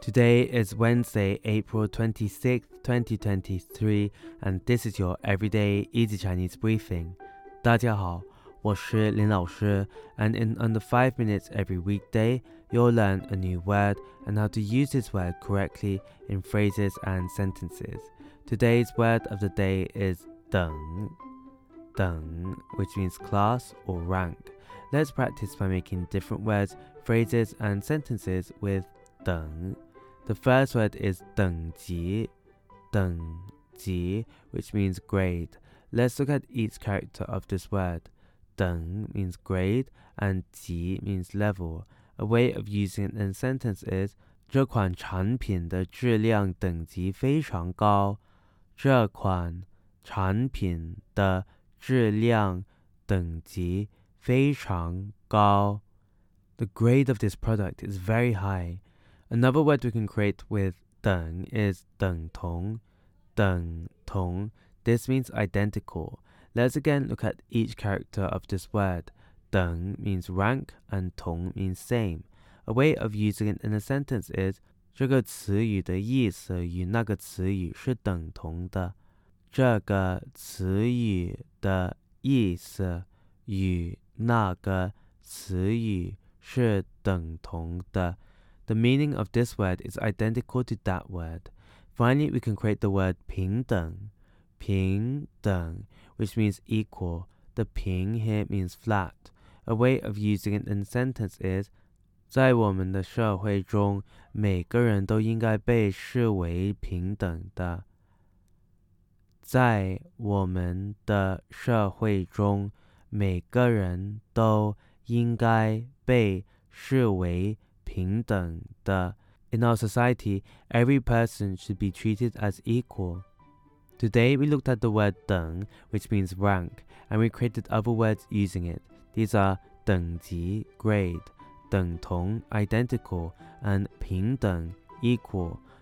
Today is Wednesday, April 26th, 2023, and this is your everyday easy Chinese briefing. 大家好，我是林老师, and in under 5 minutes every weekday, you'll learn a new word and how to use this word correctly in phrases and sentences. Today's word of the day is 等,等, which means class or rank. Let's practice by making different words, phrases, and sentences with 等. The first word is 等级,等级, which means grade. Let's look at each character of this word. 等 means grade and 级 means level. A way of using it in a sentence is 这款产品的质量等级非常高。这款产品的质量等级非常高。The grade of this product is very high. Another word we can create with 等 is 等同,等同. This means identical. Let's again look at each character of this word. 等 means rank and 同 means same. A way of using it in a sentence is 这个词语的意思与那个词语是等同的。这个词语的意思与那个词语是等同的。 the meaning of this word is identical to that word. Finally, we can create the word 平等,平等, which means equal. The 平 here means flat. A way of using it in a sentence is 在我们的社会中，每个人都应该被视为平等的。在我们的社会中，每个人都应该被视为 平等的. In our society, every person should be treated as equal. Today we looked at the word 等, which means rank, and we created other words using it. These are 等级 grade, 等同 identical, and 平等 equal.